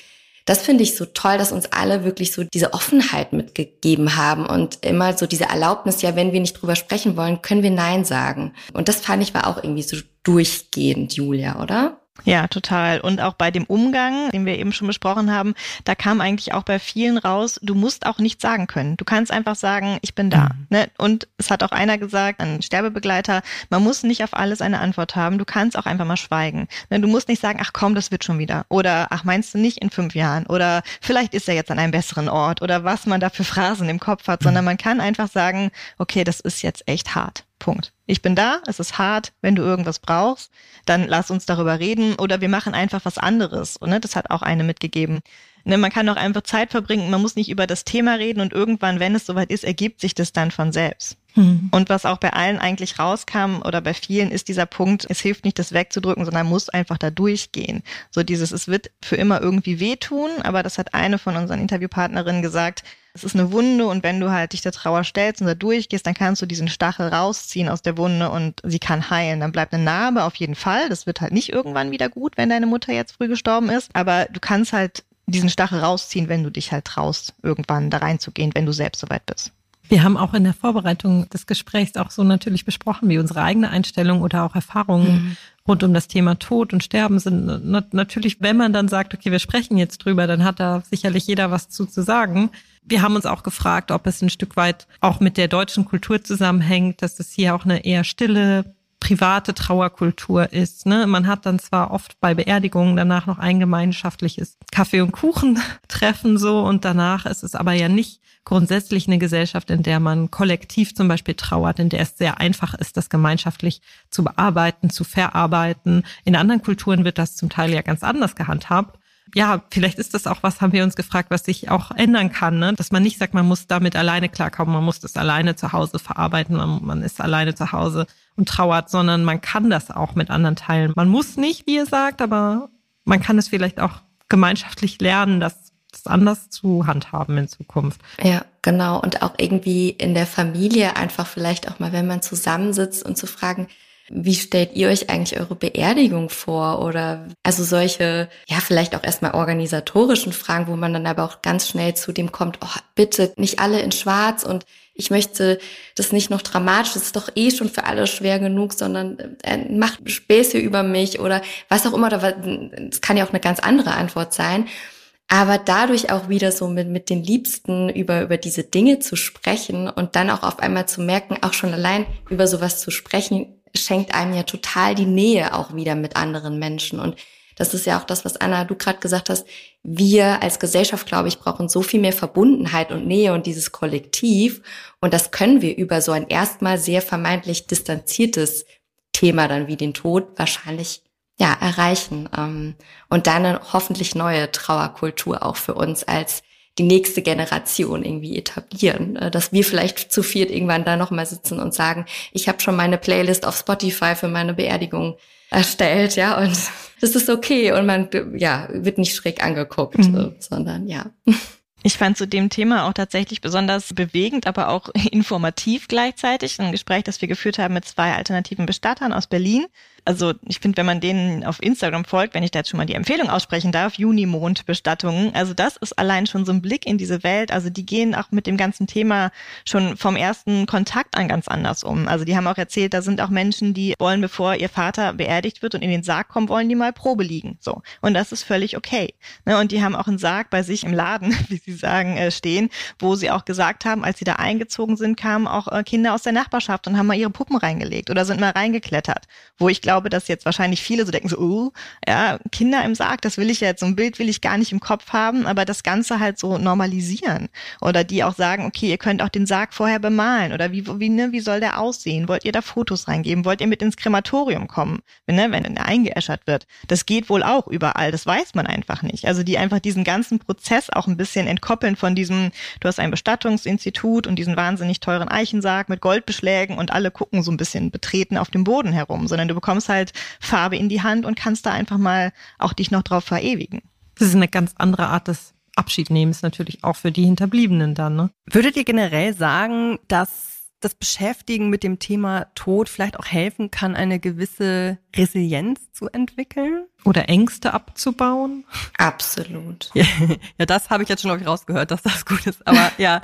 das finde ich so toll, dass uns alle wirklich so diese Offenheit mitgegeben haben und immer so diese Erlaubnis, ja, wenn wir nicht drüber sprechen wollen, können wir Nein sagen. Und das fand ich war auch irgendwie so durchgehend, Julia, oder? Ja, total. Und auch bei dem Umgang, den wir eben schon besprochen haben, da kam eigentlich auch bei vielen raus, du musst auch nichts sagen können. Du kannst einfach sagen, ich bin da. Mhm. Ne? Und es hat auch einer gesagt, ein Sterbebegleiter, man muss nicht auf alles eine Antwort haben. Du kannst auch einfach mal schweigen. Ne? Du musst nicht sagen, ach komm, das wird schon wieder. Oder ach, meinst du nicht in fünf Jahren? Oder vielleicht ist er jetzt an einem besseren Ort. Oder was man da für Phrasen im Kopf hat. Mhm. Sondern man kann einfach sagen, okay, das ist jetzt echt hart. Punkt. Ich bin da, es ist hart, wenn du irgendwas brauchst, dann lass uns darüber reden oder wir machen einfach was anderes. Und ne, das hat auch eine mitgegeben. Ne, man kann auch einfach Zeit verbringen, man muss nicht über das Thema reden und irgendwann, wenn es soweit ist, ergibt sich das dann von selbst. Mhm. Und was auch bei allen eigentlich rauskam oder bei vielen ist dieser Punkt, es hilft nicht, das wegzudrücken, sondern muss einfach da durchgehen. So dieses, es wird für immer irgendwie wehtun, aber das hat eine von unseren Interviewpartnerinnen gesagt, es ist eine Wunde und wenn du halt dich der Trauer stellst und da durchgehst, dann kannst du diesen Stachel rausziehen aus der Wunde und sie kann heilen. Dann bleibt eine Narbe auf jeden Fall. Das wird halt nicht irgendwann wieder gut, wenn deine Mutter jetzt früh gestorben ist. Aber du kannst halt diesen Stachel rausziehen, wenn du dich halt traust, irgendwann da reinzugehen, wenn du selbst soweit bist. Wir haben auch in der Vorbereitung des Gesprächs auch so natürlich besprochen, wie unsere eigene Einstellung oder auch Erfahrungen mhm. rund um das Thema Tod und Sterben sind. Natürlich, wenn man dann sagt, okay, wir sprechen jetzt drüber, dann hat da sicherlich jeder was zu, zu sagen. Wir haben uns auch gefragt, ob es ein Stück weit auch mit der deutschen Kultur zusammenhängt, dass das hier auch eine eher stille, private Trauerkultur ist. Ne? Man hat dann zwar oft bei Beerdigungen danach noch ein gemeinschaftliches Kaffee- und Kuchen-Treffen so und danach ist es aber ja nicht grundsätzlich eine Gesellschaft, in der man kollektiv zum Beispiel trauert, in der es sehr einfach ist, das gemeinschaftlich zu bearbeiten, zu verarbeiten. In anderen Kulturen wird das zum Teil ja ganz anders gehandhabt ja, vielleicht ist das auch was, haben wir uns gefragt, was sich auch ändern kann, ne? dass man nicht sagt, man muss damit alleine klarkommen, man muss das alleine zu Hause verarbeiten, man, man ist alleine zu Hause und trauert, sondern man kann das auch mit anderen teilen. Man muss nicht, wie ihr sagt, aber man kann es vielleicht auch gemeinschaftlich lernen, das, das anders zu handhaben in Zukunft. Ja, genau. Und auch irgendwie in der Familie einfach vielleicht auch mal, wenn man zusammensitzt und zu fragen, wie stellt ihr euch eigentlich eure Beerdigung vor? Oder also solche, ja, vielleicht auch erstmal organisatorischen Fragen, wo man dann aber auch ganz schnell zu dem kommt, oh, bitte nicht alle in Schwarz und ich möchte das nicht noch dramatisch, das ist doch eh schon für alle schwer genug, sondern äh, macht Späße über mich oder was auch immer. Das kann ja auch eine ganz andere Antwort sein. Aber dadurch auch wieder so mit, mit den Liebsten über, über diese Dinge zu sprechen und dann auch auf einmal zu merken, auch schon allein über sowas zu sprechen, schenkt einem ja total die Nähe auch wieder mit anderen Menschen. Und das ist ja auch das, was Anna, du gerade gesagt hast. Wir als Gesellschaft, glaube ich, brauchen so viel mehr Verbundenheit und Nähe und dieses Kollektiv. Und das können wir über so ein erstmal sehr vermeintlich distanziertes Thema dann wie den Tod wahrscheinlich ja erreichen. Ähm, und dann eine hoffentlich neue Trauerkultur auch für uns als die nächste Generation irgendwie etablieren, äh, dass wir vielleicht zu viert irgendwann da nochmal sitzen und sagen, ich habe schon meine Playlist auf Spotify für meine Beerdigung erstellt, ja, und das ist okay und man ja wird nicht schräg angeguckt, mhm. sondern ja. Ich fand zu dem Thema auch tatsächlich besonders bewegend, aber auch informativ gleichzeitig. Ein Gespräch, das wir geführt haben mit zwei alternativen Bestattern aus Berlin, also ich finde, wenn man denen auf Instagram folgt, wenn ich da jetzt schon mal die Empfehlung aussprechen darf, Junimond-Bestattungen, also das ist allein schon so ein Blick in diese Welt. Also die gehen auch mit dem ganzen Thema schon vom ersten Kontakt an ganz anders um. Also die haben auch erzählt, da sind auch Menschen, die wollen, bevor ihr Vater beerdigt wird und in den Sarg kommt, wollen die mal Probe liegen. So. Und das ist völlig okay. Ne? Und die haben auch einen Sarg bei sich im Laden, wie sie sagen, äh, stehen, wo sie auch gesagt haben, als sie da eingezogen sind, kamen auch äh, Kinder aus der Nachbarschaft und haben mal ihre Puppen reingelegt oder sind mal reingeklettert. Wo ich glaube, glaube, dass jetzt wahrscheinlich viele so denken, so, uh, ja, Kinder im Sarg, das will ich ja jetzt, so ein Bild will ich gar nicht im Kopf haben, aber das Ganze halt so normalisieren. Oder die auch sagen, okay, ihr könnt auch den Sarg vorher bemalen oder wie, wie, ne, wie soll der aussehen? Wollt ihr da Fotos reingeben? Wollt ihr mit ins Krematorium kommen, wenn, ne, wenn er eingeäschert wird? Das geht wohl auch überall, das weiß man einfach nicht. Also die einfach diesen ganzen Prozess auch ein bisschen entkoppeln von diesem, du hast ein Bestattungsinstitut und diesen wahnsinnig teuren Eichensarg mit Goldbeschlägen und alle gucken so ein bisschen betreten auf dem Boden herum, sondern du bekommst bekommst halt Farbe in die Hand und kannst da einfach mal auch dich noch drauf verewigen. Das ist eine ganz andere Art des Abschiednehmens natürlich auch für die Hinterbliebenen dann. Ne? Würdet ihr generell sagen, dass das Beschäftigen mit dem Thema Tod vielleicht auch helfen kann, eine gewisse Resilienz zu entwickeln? Oder Ängste abzubauen? Absolut. Ja, ja das habe ich jetzt schon noch rausgehört, dass das gut ist. Aber ja.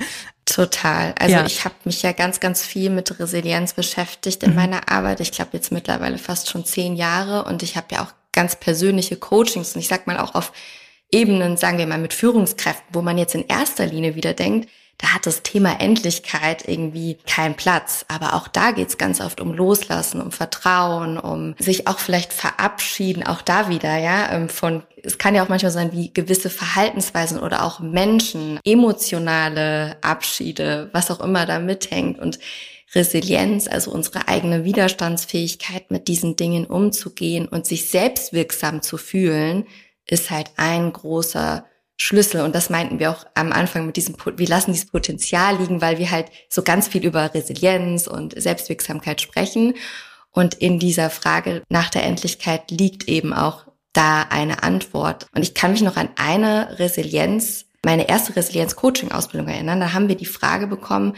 Total. Also ja. ich habe mich ja ganz, ganz viel mit Resilienz beschäftigt in mhm. meiner Arbeit. Ich glaube jetzt mittlerweile fast schon zehn Jahre und ich habe ja auch ganz persönliche Coachings und ich sag mal auch auf Ebenen, sagen wir mal, mit Führungskräften, wo man jetzt in erster Linie wieder denkt, da hat das Thema Endlichkeit irgendwie keinen Platz. Aber auch da geht's ganz oft um Loslassen, um Vertrauen, um sich auch vielleicht verabschieden, auch da wieder, ja, ähm, von, es kann ja auch manchmal sein, wie gewisse Verhaltensweisen oder auch Menschen, emotionale Abschiede, was auch immer da mithängt und Resilienz, also unsere eigene Widerstandsfähigkeit, mit diesen Dingen umzugehen und sich selbstwirksam zu fühlen, ist halt ein großer Schlüssel. Und das meinten wir auch am Anfang mit diesem, wir lassen dieses Potenzial liegen, weil wir halt so ganz viel über Resilienz und Selbstwirksamkeit sprechen. Und in dieser Frage nach der Endlichkeit liegt eben auch da eine Antwort. Und ich kann mich noch an eine Resilienz, meine erste Resilienz-Coaching-Ausbildung erinnern. Da haben wir die Frage bekommen,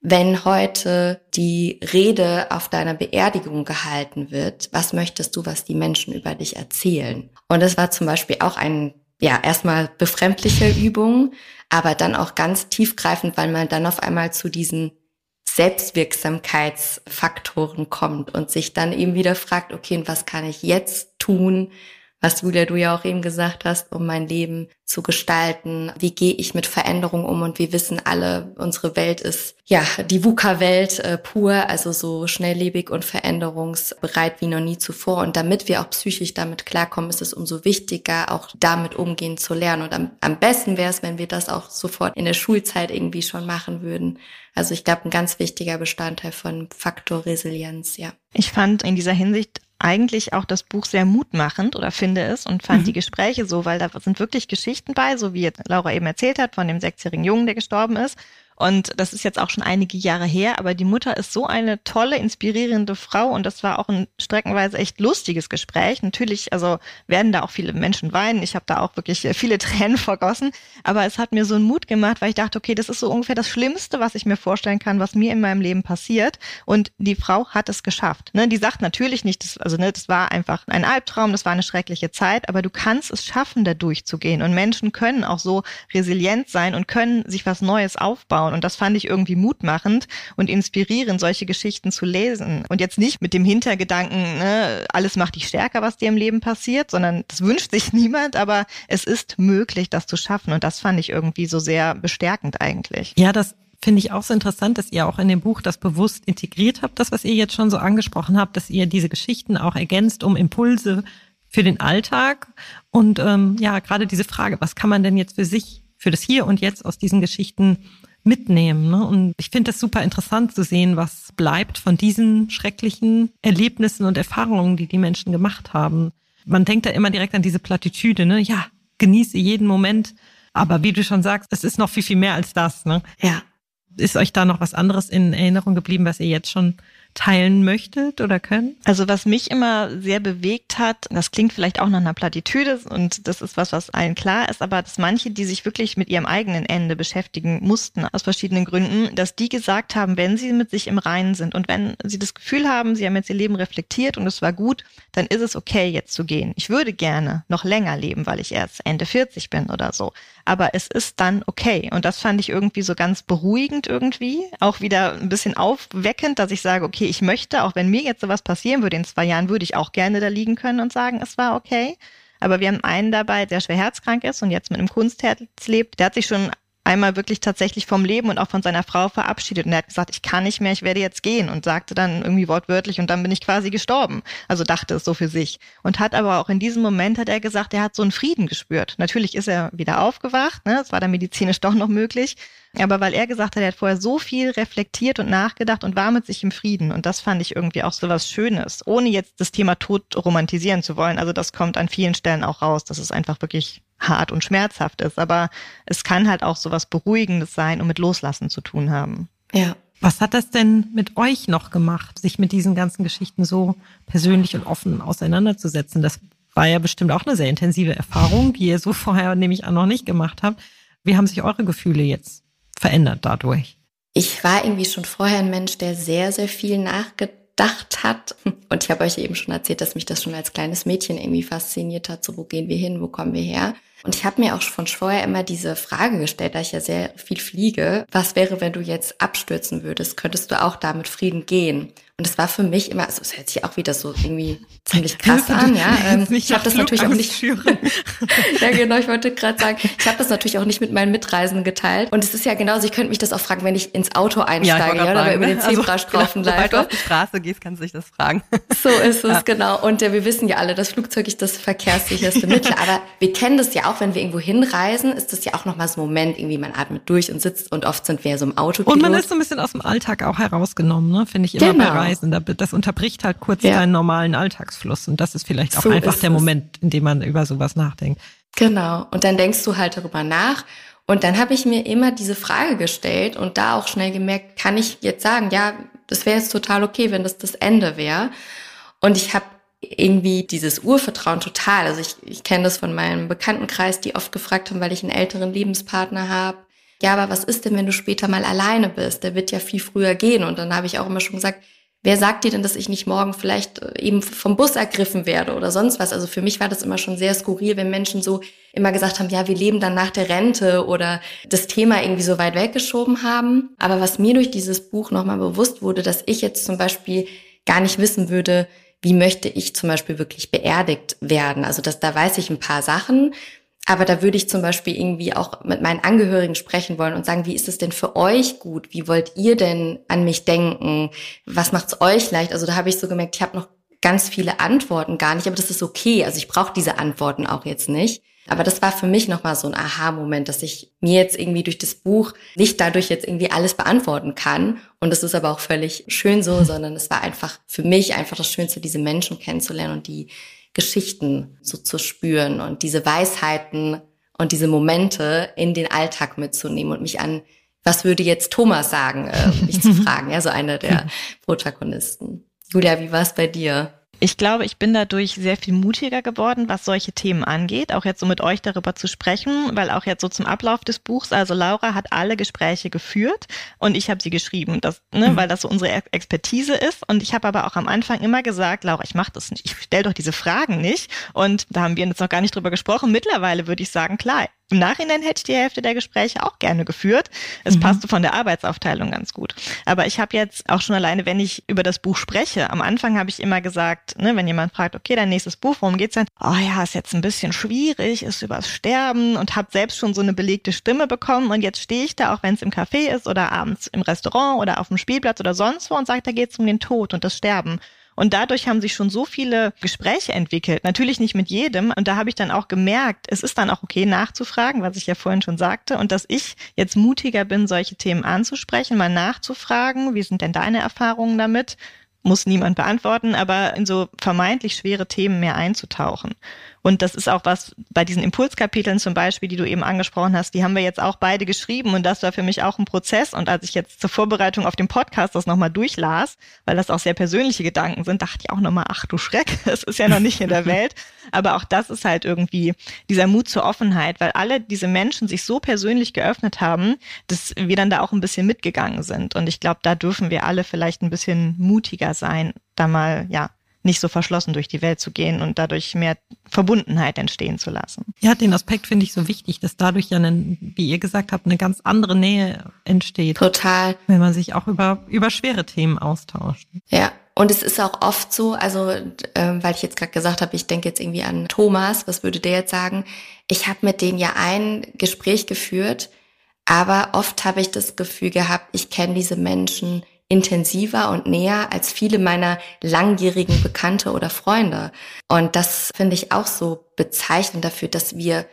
wenn heute die Rede auf deiner Beerdigung gehalten wird, was möchtest du, was die Menschen über dich erzählen? Und das war zum Beispiel auch ein, ja, erstmal befremdliche Übung, aber dann auch ganz tiefgreifend, weil man dann auf einmal zu diesen Selbstwirksamkeitsfaktoren kommt und sich dann eben wieder fragt, okay, was kann ich jetzt tun, was Julia, du ja auch eben gesagt hast, um mein Leben zu gestalten. Wie gehe ich mit Veränderung um? Und wir wissen alle, unsere Welt ist ja die VUCA-Welt äh, pur, also so schnelllebig und veränderungsbereit wie noch nie zuvor. Und damit wir auch psychisch damit klarkommen, ist es umso wichtiger, auch damit umgehen zu lernen. Und am, am besten wäre es, wenn wir das auch sofort in der Schulzeit irgendwie schon machen würden. Also ich glaube, ein ganz wichtiger Bestandteil von Faktor Resilienz, ja. Ich fand in dieser Hinsicht eigentlich auch das Buch sehr mutmachend oder finde es und fand mhm. die Gespräche so, weil da sind wirklich Geschichten bei, so wie jetzt Laura eben erzählt hat, von dem sechsjährigen Jungen, der gestorben ist. Und das ist jetzt auch schon einige Jahre her, aber die Mutter ist so eine tolle, inspirierende Frau und das war auch ein streckenweise echt lustiges Gespräch. Natürlich, also werden da auch viele Menschen weinen. Ich habe da auch wirklich viele Tränen vergossen, aber es hat mir so einen Mut gemacht, weil ich dachte, okay, das ist so ungefähr das Schlimmste, was ich mir vorstellen kann, was mir in meinem Leben passiert. Und die Frau hat es geschafft. Ne? Die sagt natürlich nicht, das, also ne, das war einfach ein Albtraum, das war eine schreckliche Zeit, aber du kannst es schaffen, da durchzugehen. Und Menschen können auch so resilient sein und können sich was Neues aufbauen. Und das fand ich irgendwie mutmachend und inspirierend, solche Geschichten zu lesen. Und jetzt nicht mit dem Hintergedanken, ne, alles macht dich stärker, was dir im Leben passiert, sondern das wünscht sich niemand, aber es ist möglich, das zu schaffen. Und das fand ich irgendwie so sehr bestärkend eigentlich. Ja, das finde ich auch so interessant, dass ihr auch in dem Buch das bewusst integriert habt, das, was ihr jetzt schon so angesprochen habt, dass ihr diese Geschichten auch ergänzt um Impulse für den Alltag. Und ähm, ja, gerade diese Frage, was kann man denn jetzt für sich, für das Hier und Jetzt aus diesen Geschichten mitnehmen. Ne? Und ich finde es super interessant zu sehen, was bleibt von diesen schrecklichen Erlebnissen und Erfahrungen, die die Menschen gemacht haben. Man denkt da immer direkt an diese Plattitüde, ne? Ja, genieße jeden Moment. Aber wie du schon sagst, es ist noch viel, viel mehr als das, ne? Ja. Ist euch da noch was anderes in Erinnerung geblieben, was ihr jetzt schon teilen möchtet oder könnt? Also was mich immer sehr bewegt hat, das klingt vielleicht auch nach einer Plattitüde und das ist was, was allen klar ist, aber dass manche, die sich wirklich mit ihrem eigenen Ende beschäftigen mussten, aus verschiedenen Gründen, dass die gesagt haben, wenn sie mit sich im Reinen sind und wenn sie das Gefühl haben, sie haben jetzt ihr Leben reflektiert und es war gut, dann ist es okay, jetzt zu gehen. Ich würde gerne noch länger leben, weil ich erst Ende 40 bin oder so. Aber es ist dann okay. Und das fand ich irgendwie so ganz beruhigend irgendwie. Auch wieder ein bisschen aufweckend, dass ich sage, okay, okay, ich möchte, auch wenn mir jetzt sowas passieren würde in zwei Jahren, würde ich auch gerne da liegen können und sagen, es war okay. Aber wir haben einen dabei, der schwer herzkrank ist und jetzt mit einem Kunstherz lebt. Der hat sich schon einmal wirklich tatsächlich vom Leben und auch von seiner Frau verabschiedet. Und er hat gesagt, ich kann nicht mehr, ich werde jetzt gehen und sagte dann irgendwie wortwörtlich und dann bin ich quasi gestorben. Also dachte es so für sich. Und hat aber auch in diesem Moment hat er gesagt, er hat so einen Frieden gespürt. Natürlich ist er wieder aufgewacht, ne? Es war dann medizinisch doch noch möglich. Aber weil er gesagt hat, er hat vorher so viel reflektiert und nachgedacht und war mit sich im Frieden. Und das fand ich irgendwie auch so was Schönes, ohne jetzt das Thema Tod romantisieren zu wollen. Also das kommt an vielen Stellen auch raus, dass es einfach wirklich hart und schmerzhaft ist. Aber es kann halt auch so was Beruhigendes sein und mit Loslassen zu tun haben. Ja. Was hat das denn mit euch noch gemacht, sich mit diesen ganzen Geschichten so persönlich und offen auseinanderzusetzen? Das war ja bestimmt auch eine sehr intensive Erfahrung, die ihr so vorher nämlich auch noch nicht gemacht habt. Wie haben sich eure Gefühle jetzt verändert dadurch? Ich war irgendwie schon vorher ein Mensch, der sehr, sehr viel nachgedacht hat. Und ich habe euch eben schon erzählt, dass mich das schon als kleines Mädchen irgendwie fasziniert hat. So, wo gehen wir hin? Wo kommen wir her? Und ich habe mir auch von vorher immer diese Frage gestellt, da ich ja sehr viel fliege. Was wäre, wenn du jetzt abstürzen würdest? Könntest du auch da mit Frieden gehen? Und es war für mich immer, also es hört sich auch wieder so irgendwie ziemlich krass an, ja. Ähm, ich habe das natürlich auch nicht. ja, genau, ich wollte gerade sagen, ich habe das natürlich auch nicht mit meinen Mitreisenden geteilt. Und es ist ja genauso, ich könnte mich das auch fragen, wenn ich ins Auto einsteige, ja, ja oder über den ne? also, Zebrastreifen also, Sobald du auf die Straße gehst, kannst du dich das fragen. So ist es, ja. genau. Und äh, wir wissen ja alle, das Flugzeug ist das verkehrssicherste Mittel. Aber wir kennen das ja auch, wenn wir irgendwo hinreisen, ist das ja auch nochmal so ein Moment, irgendwie man atmet durch und sitzt und oft sind wir ja so im Auto. Und man ist so ein bisschen aus dem Alltag auch herausgenommen, ne? finde ich immer genau. Bei Reisen. Das unterbricht halt kurz ja. deinen normalen Alltagsfluss. Und das ist vielleicht auch so einfach der Moment, in dem man über sowas nachdenkt. Genau. Und dann denkst du halt darüber nach. Und dann habe ich mir immer diese Frage gestellt und da auch schnell gemerkt, kann ich jetzt sagen, ja, das wäre jetzt total okay, wenn das das Ende wäre. Und ich habe irgendwie dieses Urvertrauen total. Also ich, ich kenne das von meinem Bekanntenkreis, die oft gefragt haben, weil ich einen älteren Lebenspartner habe. Ja, aber was ist denn, wenn du später mal alleine bist? Der wird ja viel früher gehen. Und dann habe ich auch immer schon gesagt, wer sagt dir denn, dass ich nicht morgen vielleicht äh, eben vom Bus ergriffen werde oder sonst was? Also für mich war das immer schon sehr skurril, wenn Menschen so immer gesagt haben, ja, wir leben dann nach der Rente oder das Thema irgendwie so weit weggeschoben haben. Aber was mir durch dieses Buch nochmal bewusst wurde, dass ich jetzt zum Beispiel gar nicht wissen würde, wie möchte ich zum Beispiel wirklich beerdigt werden? Also das, da weiß ich ein paar Sachen. Aber da würde ich zum Beispiel irgendwie auch mit meinen Angehörigen sprechen wollen und sagen, wie ist es denn für euch gut? Wie wollt ihr denn an mich denken? Was macht's euch leicht? Also da habe ich so gemerkt, ich habe noch ganz viele Antworten gar nicht, aber das ist okay. Also ich brauche diese Antworten auch jetzt nicht. Aber das war für mich nochmal so ein Aha-Moment, dass ich mir jetzt irgendwie durch das Buch nicht dadurch jetzt irgendwie alles beantworten kann. Und das ist aber auch völlig schön so, sondern es war einfach für mich einfach das Schönste, diese Menschen kennenzulernen und die Geschichten so zu spüren und diese Weisheiten und diese Momente in den Alltag mitzunehmen und mich an, was würde jetzt Thomas sagen, äh, mich zu fragen, ja, so einer der Protagonisten. Julia, wie war es bei dir? Ich glaube, ich bin dadurch sehr viel mutiger geworden, was solche Themen angeht, auch jetzt so mit euch darüber zu sprechen, weil auch jetzt so zum Ablauf des Buchs, also Laura hat alle Gespräche geführt und ich habe sie geschrieben, das, ne, mhm. weil das so unsere Expertise ist. Und ich habe aber auch am Anfang immer gesagt, Laura, ich mache das nicht, ich stelle doch diese Fragen nicht. Und da haben wir jetzt noch gar nicht drüber gesprochen. Mittlerweile würde ich sagen, klar, im Nachhinein hätte ich die Hälfte der Gespräche auch gerne geführt. Es mhm. passte von der Arbeitsaufteilung ganz gut. Aber ich habe jetzt auch schon alleine, wenn ich über das Buch spreche, am Anfang habe ich immer gesagt, ne, wenn jemand fragt, okay, dein nächstes Buch, worum geht's denn? Oh ja, ist jetzt ein bisschen schwierig, ist übers Sterben und habe selbst schon so eine belegte Stimme bekommen und jetzt stehe ich da, auch wenn es im Café ist oder abends im Restaurant oder auf dem Spielplatz oder sonst wo und sage, da geht's um den Tod und das Sterben. Und dadurch haben sich schon so viele Gespräche entwickelt. Natürlich nicht mit jedem. Und da habe ich dann auch gemerkt, es ist dann auch okay nachzufragen, was ich ja vorhin schon sagte. Und dass ich jetzt mutiger bin, solche Themen anzusprechen, mal nachzufragen. Wie sind denn deine Erfahrungen damit? Muss niemand beantworten, aber in so vermeintlich schwere Themen mehr einzutauchen. Und das ist auch was bei diesen Impulskapiteln zum Beispiel, die du eben angesprochen hast, die haben wir jetzt auch beide geschrieben und das war für mich auch ein Prozess. Und als ich jetzt zur Vorbereitung auf den Podcast das nochmal durchlas, weil das auch sehr persönliche Gedanken sind, dachte ich auch nochmal, ach du Schreck, es ist ja noch nicht in der Welt. Aber auch das ist halt irgendwie dieser Mut zur Offenheit, weil alle diese Menschen sich so persönlich geöffnet haben, dass wir dann da auch ein bisschen mitgegangen sind. Und ich glaube, da dürfen wir alle vielleicht ein bisschen mutiger sein, da mal, ja, nicht so verschlossen durch die Welt zu gehen und dadurch mehr Verbundenheit entstehen zu lassen. Ja, den Aspekt finde ich so wichtig, dass dadurch ja, eine, wie ihr gesagt habt, eine ganz andere Nähe entsteht. Total. Wenn man sich auch über, über schwere Themen austauscht. Ja. Und es ist auch oft so, also äh, weil ich jetzt gerade gesagt habe, ich denke jetzt irgendwie an Thomas, was würde der jetzt sagen? Ich habe mit denen ja ein Gespräch geführt, aber oft habe ich das Gefühl gehabt, ich kenne diese Menschen intensiver und näher als viele meiner langjährigen Bekannte oder Freunde. Und das finde ich auch so bezeichnend dafür, dass wir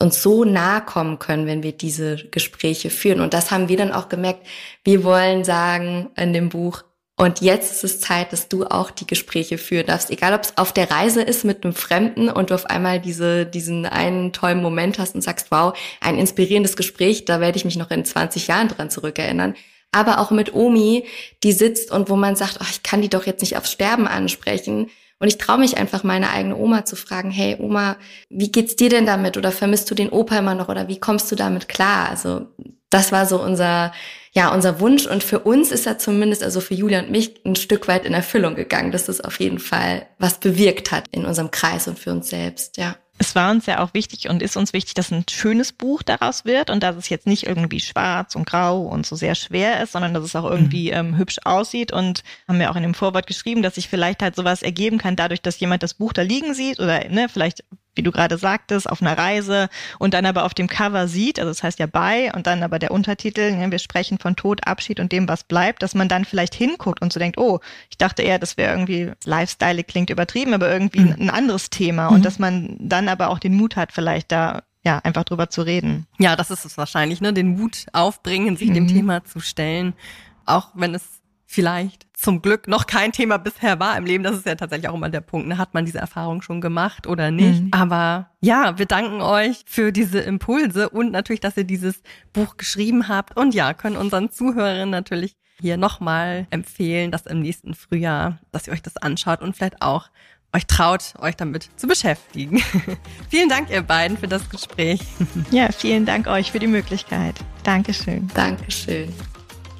uns so nahe kommen können, wenn wir diese Gespräche führen. Und das haben wir dann auch gemerkt. Wir wollen sagen in dem Buch, und jetzt ist es Zeit, dass du auch die Gespräche führen darfst. Egal, ob es auf der Reise ist mit einem Fremden und du auf einmal diese, diesen einen tollen Moment hast und sagst, wow, ein inspirierendes Gespräch, da werde ich mich noch in 20 Jahren dran zurückerinnern aber auch mit Omi, die sitzt und wo man sagt, oh, ich kann die doch jetzt nicht aufs Sterben ansprechen. Und ich traue mich einfach, meine eigene Oma zu fragen, hey Oma, wie geht's dir denn damit? Oder vermisst du den Opa immer noch? Oder wie kommst du damit klar? Also das war so unser, ja, unser Wunsch. Und für uns ist er zumindest, also für Julia und mich, ein Stück weit in Erfüllung gegangen, dass es auf jeden Fall was bewirkt hat in unserem Kreis und für uns selbst, ja. Es war uns ja auch wichtig und ist uns wichtig, dass ein schönes Buch daraus wird und dass es jetzt nicht irgendwie schwarz und grau und so sehr schwer ist, sondern dass es auch irgendwie mhm. ähm, hübsch aussieht. Und haben wir auch in dem Vorwort geschrieben, dass sich vielleicht halt sowas ergeben kann, dadurch, dass jemand das Buch da liegen sieht oder ne, vielleicht wie du gerade sagtest, auf einer Reise und dann aber auf dem Cover sieht, also das heißt ja bei und dann aber der Untertitel, ne, wir sprechen von Tod, Abschied und dem, was bleibt, dass man dann vielleicht hinguckt und so denkt, oh, ich dachte eher, das wäre irgendwie, Lifestyle klingt übertrieben, aber irgendwie mhm. ein anderes Thema mhm. und dass man dann aber auch den Mut hat, vielleicht da ja, einfach drüber zu reden. Ja, das ist es wahrscheinlich, ne? Den Mut aufbringen, sich mhm. dem Thema zu stellen. Auch wenn es vielleicht zum Glück noch kein Thema bisher war im Leben. Das ist ja tatsächlich auch immer der Punkt. Ne? Hat man diese Erfahrung schon gemacht oder nicht? Mhm. Aber ja, wir danken euch für diese Impulse und natürlich, dass ihr dieses Buch geschrieben habt. Und ja, können unseren Zuhörern natürlich hier nochmal empfehlen, dass im nächsten Frühjahr, dass ihr euch das anschaut und vielleicht auch euch traut, euch damit zu beschäftigen. vielen Dank, ihr beiden, für das Gespräch. ja, vielen Dank euch für die Möglichkeit. Dankeschön. Dankeschön.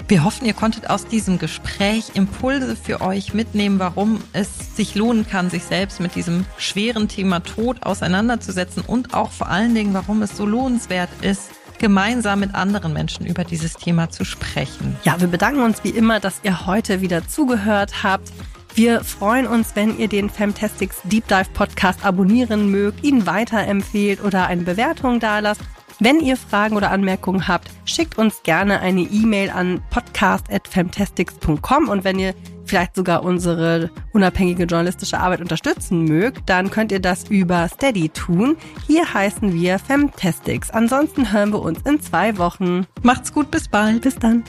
Wir hoffen, ihr konntet aus diesem Gespräch Impulse für euch mitnehmen, warum es sich lohnen kann, sich selbst mit diesem schweren Thema Tod auseinanderzusetzen und auch vor allen Dingen, warum es so lohnenswert ist, gemeinsam mit anderen Menschen über dieses Thema zu sprechen. Ja, wir bedanken uns wie immer, dass ihr heute wieder zugehört habt. Wir freuen uns, wenn ihr den Fantastics Deep Dive Podcast abonnieren mögt, ihn weiterempfehlt oder eine Bewertung dalasst. Wenn ihr Fragen oder Anmerkungen habt, schickt uns gerne eine E-Mail an podcast.fantastics.com und wenn ihr vielleicht sogar unsere unabhängige journalistische Arbeit unterstützen mögt, dann könnt ihr das über Steady tun. Hier heißen wir Fantastics. Ansonsten hören wir uns in zwei Wochen. Macht's gut, bis bald. Bis dann.